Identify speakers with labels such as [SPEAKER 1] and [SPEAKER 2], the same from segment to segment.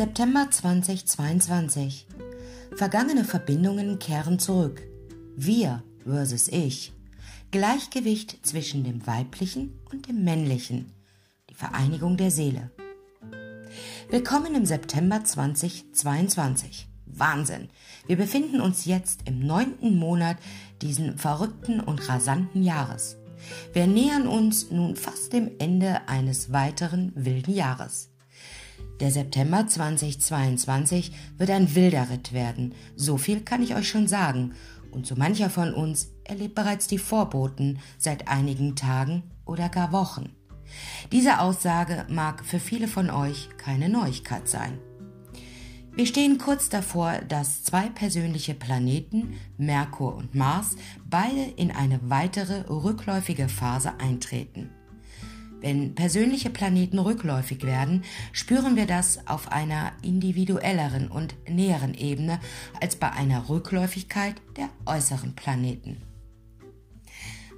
[SPEAKER 1] September 2022. Vergangene Verbindungen kehren zurück. Wir versus ich. Gleichgewicht zwischen dem Weiblichen und dem Männlichen. Die Vereinigung der Seele. Willkommen im September 2022. Wahnsinn. Wir befinden uns jetzt im neunten Monat diesen verrückten und rasanten Jahres. Wir nähern uns nun fast dem Ende eines weiteren wilden Jahres. Der September 2022 wird ein wilder Ritt werden, so viel kann ich euch schon sagen, und so mancher von uns erlebt bereits die Vorboten seit einigen Tagen oder gar Wochen. Diese Aussage mag für viele von euch keine Neuigkeit sein. Wir stehen kurz davor, dass zwei persönliche Planeten, Merkur und Mars, beide in eine weitere rückläufige Phase eintreten. Wenn persönliche Planeten rückläufig werden, spüren wir das auf einer individuelleren und näheren Ebene als bei einer Rückläufigkeit der äußeren Planeten.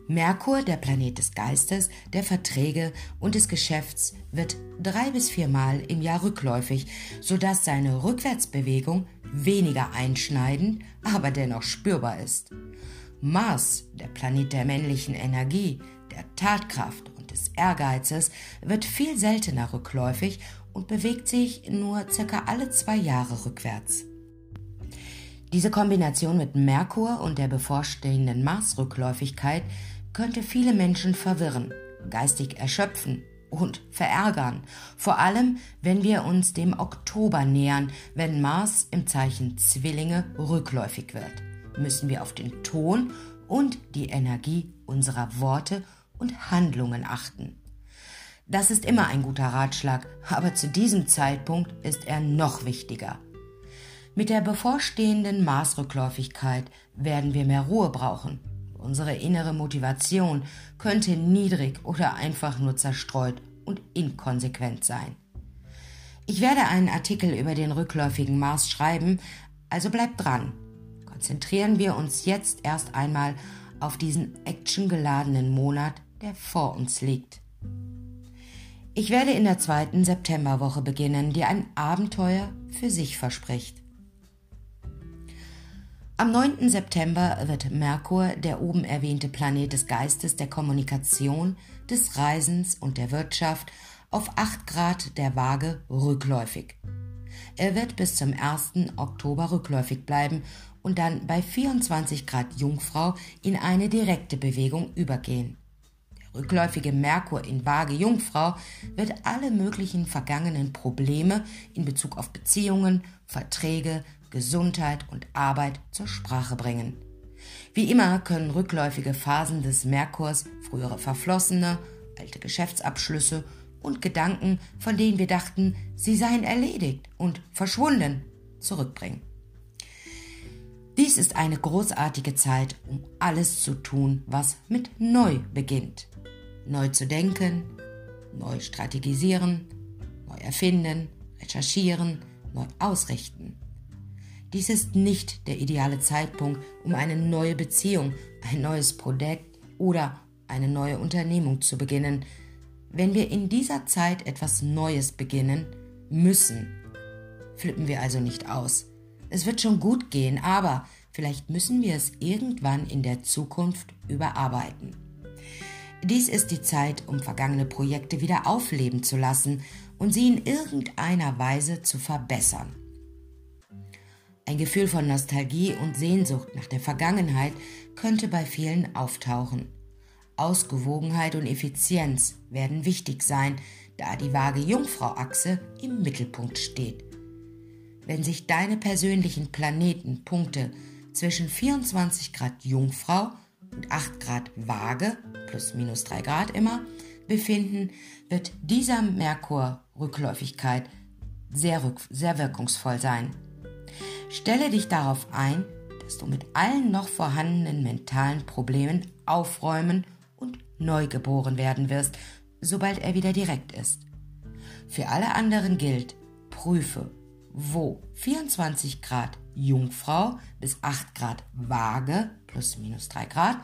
[SPEAKER 1] Merkur, der Planet des Geistes, der Verträge und des Geschäfts, wird drei bis viermal im Jahr rückläufig, sodass seine Rückwärtsbewegung weniger einschneidend, aber dennoch spürbar ist. Mars, der Planet der männlichen Energie, der Tatkraft des Ehrgeizes wird viel seltener rückläufig und bewegt sich nur circa alle zwei Jahre rückwärts. Diese Kombination mit Merkur und der bevorstehenden Marsrückläufigkeit könnte viele Menschen verwirren, geistig erschöpfen und verärgern, vor allem wenn wir uns dem Oktober nähern, wenn Mars im Zeichen Zwillinge rückläufig wird, müssen wir auf den Ton und die Energie unserer Worte und Handlungen achten. Das ist immer ein guter Ratschlag, aber zu diesem Zeitpunkt ist er noch wichtiger. Mit der bevorstehenden Maßrückläufigkeit werden wir mehr Ruhe brauchen. Unsere innere Motivation könnte niedrig oder einfach nur zerstreut und inkonsequent sein. Ich werde einen Artikel über den rückläufigen Mars schreiben, also bleibt dran. Konzentrieren wir uns jetzt erst einmal auf diesen actiongeladenen Monat der vor uns liegt. Ich werde in der zweiten Septemberwoche beginnen, die ein Abenteuer für sich verspricht. Am 9. September wird Merkur, der oben erwähnte Planet des Geistes, der Kommunikation, des Reisens und der Wirtschaft, auf 8 Grad der Waage rückläufig. Er wird bis zum 1. Oktober rückläufig bleiben und dann bei 24 Grad Jungfrau in eine direkte Bewegung übergehen rückläufige Merkur in Waage Jungfrau wird alle möglichen vergangenen Probleme in Bezug auf Beziehungen, Verträge, Gesundheit und Arbeit zur Sprache bringen. Wie immer können rückläufige Phasen des Merkurs frühere verflossene, alte Geschäftsabschlüsse und Gedanken, von denen wir dachten, sie seien erledigt und verschwunden, zurückbringen. Dies ist eine großartige Zeit, um alles zu tun, was mit neu beginnt neu zu denken, neu strategisieren, neu erfinden, recherchieren, neu ausrichten. Dies ist nicht der ideale Zeitpunkt, um eine neue Beziehung, ein neues Projekt oder eine neue Unternehmung zu beginnen. Wenn wir in dieser Zeit etwas Neues beginnen müssen, flippen wir also nicht aus. Es wird schon gut gehen, aber vielleicht müssen wir es irgendwann in der Zukunft überarbeiten. Dies ist die Zeit, um vergangene Projekte wieder aufleben zu lassen und sie in irgendeiner Weise zu verbessern. Ein Gefühl von Nostalgie und Sehnsucht nach der Vergangenheit könnte bei vielen auftauchen. Ausgewogenheit und Effizienz werden wichtig sein, da die Waage Jungfrau-Achse im Mittelpunkt steht. Wenn sich deine persönlichen Planetenpunkte zwischen 24 Grad Jungfrau und 8 Grad Waage plus minus 3 Grad immer befinden, wird dieser Merkur-Rückläufigkeit sehr, sehr wirkungsvoll sein. Stelle dich darauf ein, dass du mit allen noch vorhandenen mentalen Problemen aufräumen und neu geboren werden wirst, sobald er wieder direkt ist. Für alle anderen gilt, prüfe, wo 24 Grad Jungfrau bis 8 Grad Waage plus minus 3 Grad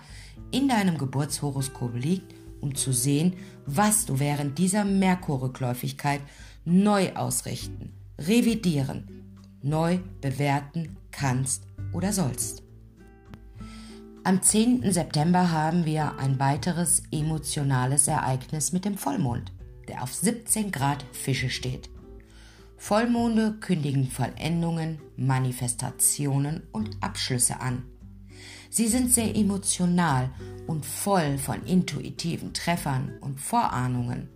[SPEAKER 1] in deinem Geburtshoroskop liegt, um zu sehen, was du während dieser Merkurrückläufigkeit neu ausrichten, revidieren, neu bewerten kannst oder sollst. Am 10. September haben wir ein weiteres emotionales Ereignis mit dem Vollmond, der auf 17 Grad Fische steht. Vollmonde kündigen Vollendungen, Manifestationen und Abschlüsse an. Sie sind sehr emotional und voll von intuitiven Treffern und Vorahnungen.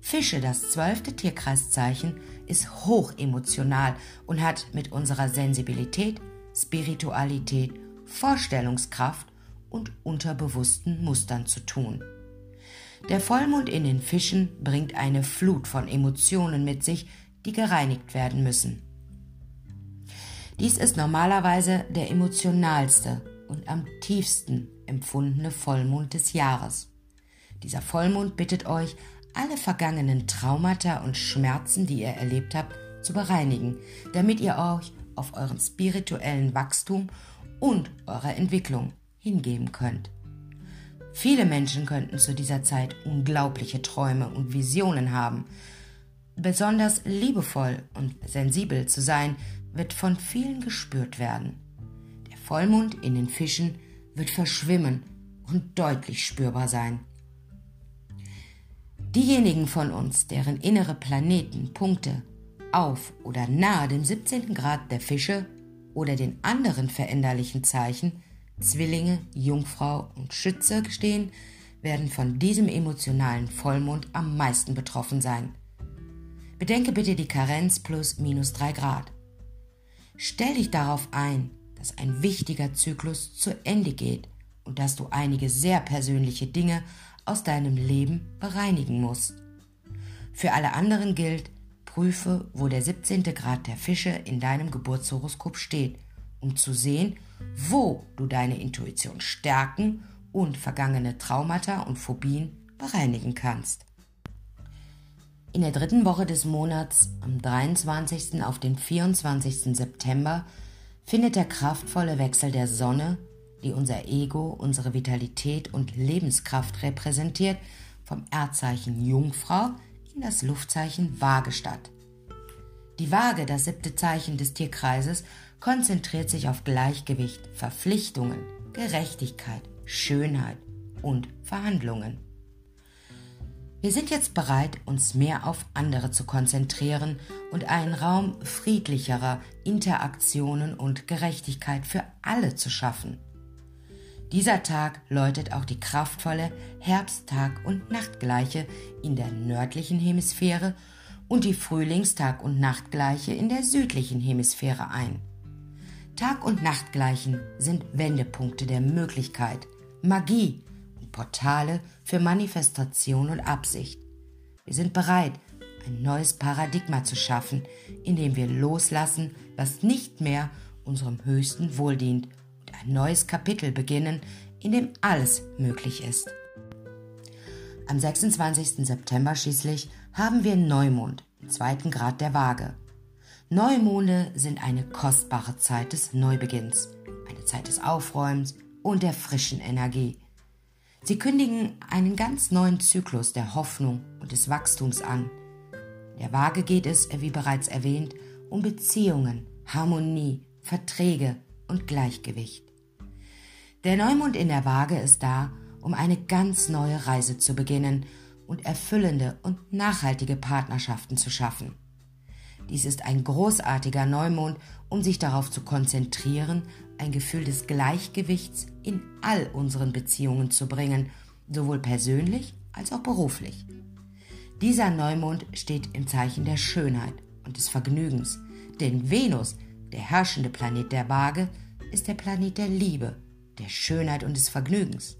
[SPEAKER 1] Fische, das zwölfte Tierkreiszeichen, ist hochemotional und hat mit unserer Sensibilität, Spiritualität, Vorstellungskraft und unterbewussten Mustern zu tun. Der Vollmond in den Fischen bringt eine Flut von Emotionen mit sich, die gereinigt werden müssen. Dies ist normalerweise der emotionalste und am tiefsten empfundene Vollmond des Jahres. Dieser Vollmond bittet euch, alle vergangenen Traumata und Schmerzen, die ihr erlebt habt, zu bereinigen, damit ihr euch auf euren spirituellen Wachstum und eurer Entwicklung hingeben könnt. Viele Menschen könnten zu dieser Zeit unglaubliche Träume und Visionen haben, Besonders liebevoll und sensibel zu sein, wird von vielen gespürt werden. Der Vollmond in den Fischen wird verschwimmen und deutlich spürbar sein. Diejenigen von uns, deren innere Planeten Punkte auf oder nahe dem 17. Grad der Fische oder den anderen veränderlichen Zeichen Zwillinge, Jungfrau und Schütze stehen, werden von diesem emotionalen Vollmond am meisten betroffen sein. Bedenke bitte die Karenz plus minus 3 Grad. Stell dich darauf ein, dass ein wichtiger Zyklus zu Ende geht und dass du einige sehr persönliche Dinge aus deinem Leben bereinigen musst. Für alle anderen gilt, prüfe, wo der 17. Grad der Fische in deinem Geburtshoroskop steht, um zu sehen, wo du deine Intuition stärken und vergangene Traumata und Phobien bereinigen kannst. In der dritten Woche des Monats, am 23. auf den 24. September, findet der kraftvolle Wechsel der Sonne, die unser Ego, unsere Vitalität und Lebenskraft repräsentiert, vom Erdzeichen Jungfrau in das Luftzeichen Waage statt. Die Waage, das siebte Zeichen des Tierkreises, konzentriert sich auf Gleichgewicht, Verpflichtungen, Gerechtigkeit, Schönheit und Verhandlungen. Wir sind jetzt bereit, uns mehr auf andere zu konzentrieren und einen Raum friedlicherer Interaktionen und Gerechtigkeit für alle zu schaffen. Dieser Tag läutet auch die kraftvolle Herbsttag- und Nachtgleiche in der nördlichen Hemisphäre und die Frühlingstag- und Nachtgleiche in der südlichen Hemisphäre ein. Tag- und Nachtgleichen sind Wendepunkte der Möglichkeit, Magie Portale für Manifestation und Absicht. Wir sind bereit, ein neues Paradigma zu schaffen, in dem wir loslassen, was nicht mehr unserem höchsten Wohl dient und ein neues Kapitel beginnen, in dem alles möglich ist. Am 26. September schließlich haben wir Neumond im zweiten Grad der Waage. Neumonde sind eine kostbare Zeit des Neubeginns, eine Zeit des Aufräumens und der frischen Energie. Sie kündigen einen ganz neuen Zyklus der Hoffnung und des Wachstums an. Der Waage geht es, wie bereits erwähnt, um Beziehungen, Harmonie, Verträge und Gleichgewicht. Der Neumond in der Waage ist da, um eine ganz neue Reise zu beginnen und erfüllende und nachhaltige Partnerschaften zu schaffen. Dies ist ein großartiger Neumond, um sich darauf zu konzentrieren, ein Gefühl des Gleichgewichts in all unseren Beziehungen zu bringen, sowohl persönlich als auch beruflich. Dieser Neumond steht im Zeichen der Schönheit und des Vergnügens, denn Venus, der herrschende Planet der Waage, ist der Planet der Liebe, der Schönheit und des Vergnügens.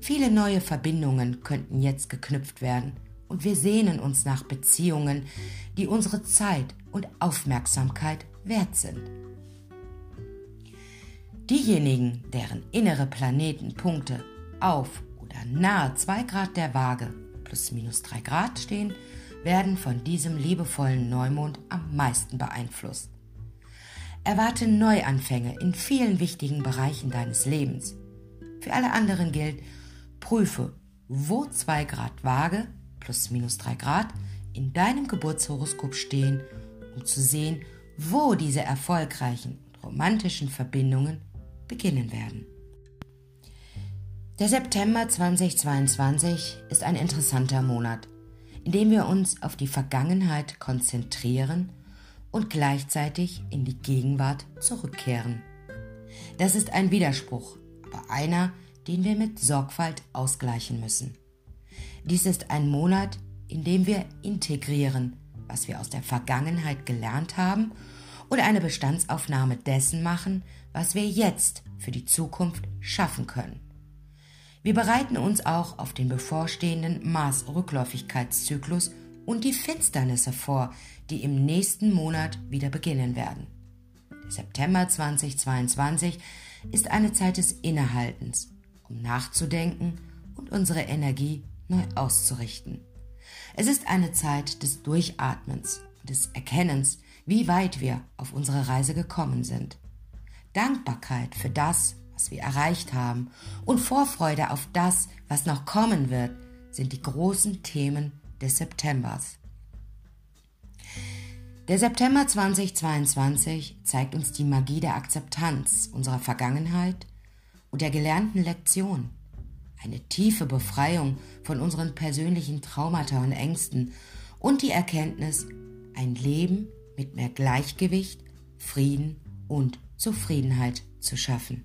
[SPEAKER 1] Viele neue Verbindungen könnten jetzt geknüpft werden und wir sehnen uns nach Beziehungen, die unsere Zeit und Aufmerksamkeit wert sind. Diejenigen, deren innere Planetenpunkte auf oder nahe 2 Grad der Waage plus minus 3 Grad stehen, werden von diesem liebevollen Neumond am meisten beeinflusst. Erwarte Neuanfänge in vielen wichtigen Bereichen deines Lebens. Für alle anderen gilt, prüfe, wo 2 Grad Waage plus minus 3 Grad in deinem Geburtshoroskop stehen um zu sehen, wo diese erfolgreichen und romantischen Verbindungen beginnen werden. Der September 2022 ist ein interessanter Monat, in dem wir uns auf die Vergangenheit konzentrieren und gleichzeitig in die Gegenwart zurückkehren. Das ist ein Widerspruch, aber einer, den wir mit Sorgfalt ausgleichen müssen. Dies ist ein Monat, in dem wir integrieren, was wir aus der Vergangenheit gelernt haben oder eine Bestandsaufnahme dessen machen, was wir jetzt für die Zukunft schaffen können. Wir bereiten uns auch auf den bevorstehenden Mars-Rückläufigkeitszyklus und die Finsternisse vor, die im nächsten Monat wieder beginnen werden. Der September 2022 ist eine Zeit des Innehaltens, um nachzudenken und unsere Energie neu auszurichten. Es ist eine Zeit des Durchatmens, des Erkennens, wie weit wir auf unsere Reise gekommen sind. Dankbarkeit für das, was wir erreicht haben und Vorfreude auf das, was noch kommen wird, sind die großen Themen des Septembers. Der September 2022 zeigt uns die Magie der Akzeptanz unserer Vergangenheit und der gelernten Lektion. Eine tiefe Befreiung von unseren persönlichen Traumata und Ängsten und die Erkenntnis, ein Leben mit mehr Gleichgewicht, Frieden und Zufriedenheit zu schaffen.